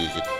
music.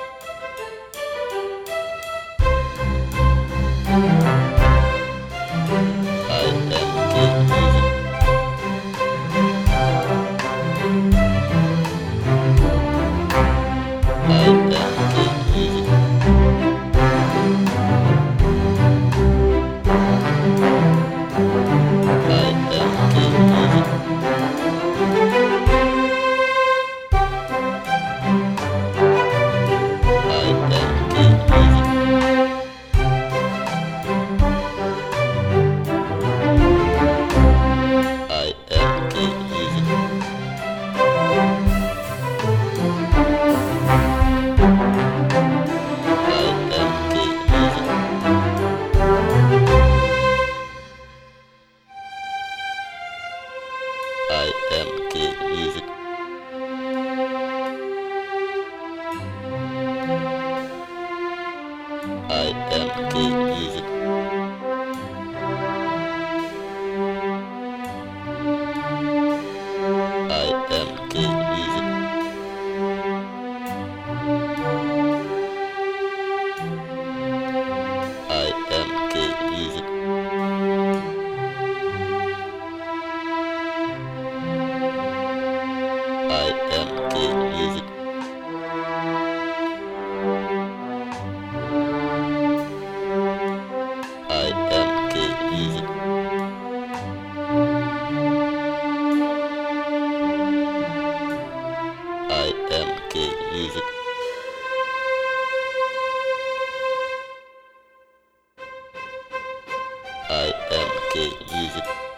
and music. music. I M K music.